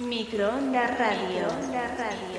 Microonda Radio. Microonda Radio.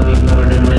of ignorance.